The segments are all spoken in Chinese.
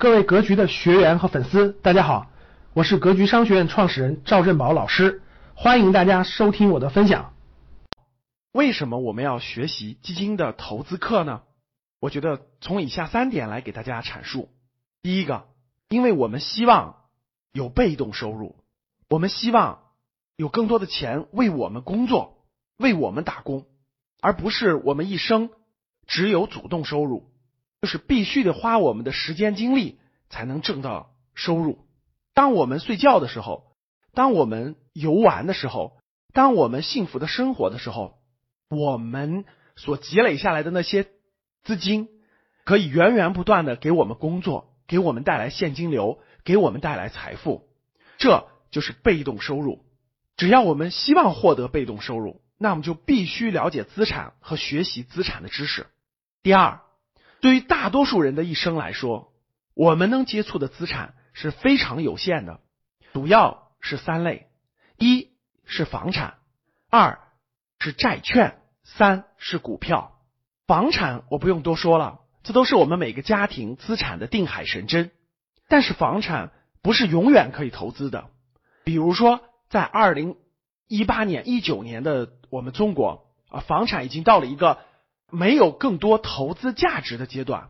各位格局的学员和粉丝，大家好，我是格局商学院创始人赵振宝老师，欢迎大家收听我的分享。为什么我们要学习基金的投资课呢？我觉得从以下三点来给大家阐述。第一个，因为我们希望有被动收入，我们希望有更多的钱为我们工作，为我们打工，而不是我们一生只有主动收入。就是必须得花我们的时间精力才能挣到收入。当我们睡觉的时候，当我们游玩的时候，当我们幸福的生活的时候，我们所积累下来的那些资金，可以源源不断的给我们工作，给我们带来现金流，给我们带来财富。这就是被动收入。只要我们希望获得被动收入，那我们就必须了解资产和学习资产的知识。第二。对于大多数人的一生来说，我们能接触的资产是非常有限的，主要是三类：一是房产，二是债券，三是股票。房产我不用多说了，这都是我们每个家庭资产的定海神针。但是房产不是永远可以投资的。比如说，在二零一八年、一九年的我们中国啊，房产已经到了一个。没有更多投资价值的阶段，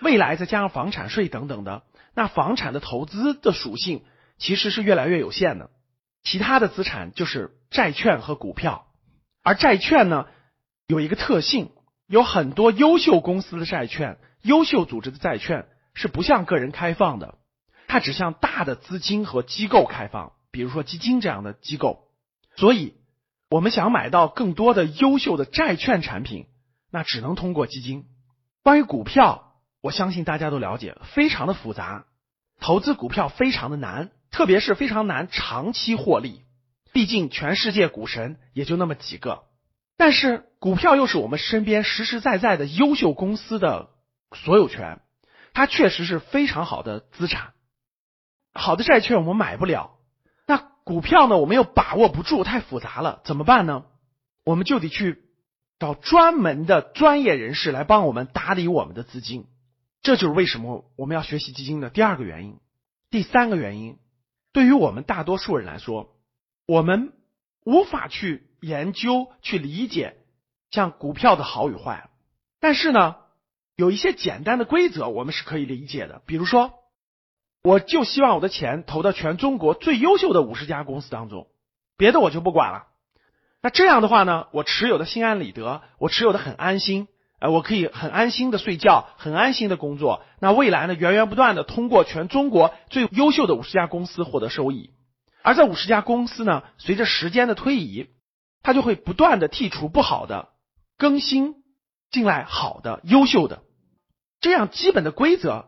未来再加上房产税等等的，那房产的投资的属性其实是越来越有限的。其他的资产就是债券和股票，而债券呢有一个特性，有很多优秀公司的债券、优秀组织的债券是不向个人开放的，它只向大的资金和机构开放，比如说基金这样的机构。所以，我们想买到更多的优秀的债券产品。那只能通过基金。关于股票，我相信大家都了解，非常的复杂，投资股票非常的难，特别是非常难长期获利。毕竟全世界股神也就那么几个，但是股票又是我们身边实实在在的优秀公司的所有权，它确实是非常好的资产。好的债券我们买不了，那股票呢？我们又把握不住，太复杂了，怎么办呢？我们就得去。找专门的专业人士来帮我们打理我们的资金，这就是为什么我们要学习基金的第二个原因。第三个原因，对于我们大多数人来说，我们无法去研究、去理解像股票的好与坏。但是呢，有一些简单的规则我们是可以理解的。比如说，我就希望我的钱投到全中国最优秀的五十家公司当中，别的我就不管了。那这样的话呢，我持有的心安理得，我持有的很安心，呃，我可以很安心的睡觉，很安心的工作。那未来呢，源源不断的通过全中国最优秀的五十家公司获得收益，而这五十家公司呢，随着时间的推移，它就会不断的剔除不好的，更新进来好的、优秀的。这样基本的规则，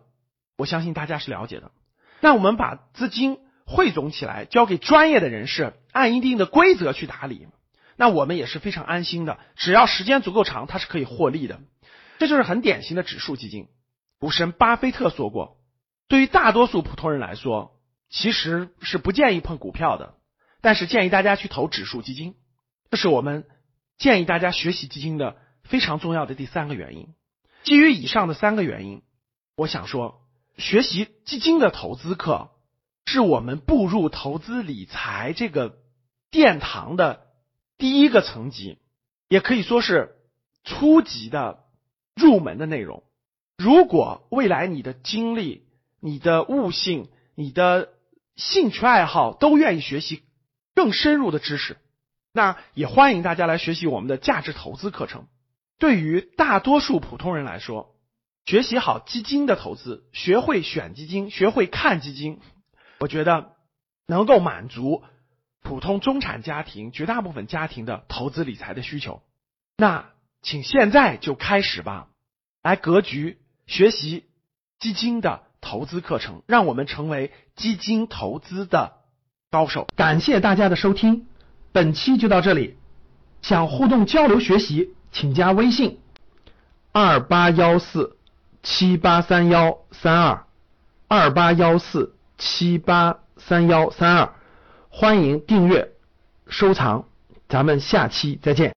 我相信大家是了解的。那我们把资金汇总起来，交给专业的人士，按一定的规则去打理。那我们也是非常安心的，只要时间足够长，它是可以获利的。这就是很典型的指数基金。股神巴菲特说过，对于大多数普通人来说，其实是不建议碰股票的，但是建议大家去投指数基金。这是我们建议大家学习基金的非常重要的第三个原因。基于以上的三个原因，我想说，学习基金的投资课是我们步入投资理财这个殿堂的。第一个层级，也可以说是初级的入门的内容。如果未来你的精力、你的悟性、你的兴趣爱好都愿意学习更深入的知识，那也欢迎大家来学习我们的价值投资课程。对于大多数普通人来说，学习好基金的投资，学会选基金，学会看基金，我觉得能够满足。普通中产家庭，绝大部分家庭的投资理财的需求，那请现在就开始吧，来格局学习基金的投资课程，让我们成为基金投资的高手。感谢大家的收听，本期就到这里。想互动交流学习，请加微信二八幺四七八三幺三二二八幺四七八三幺三二。欢迎订阅、收藏，咱们下期再见。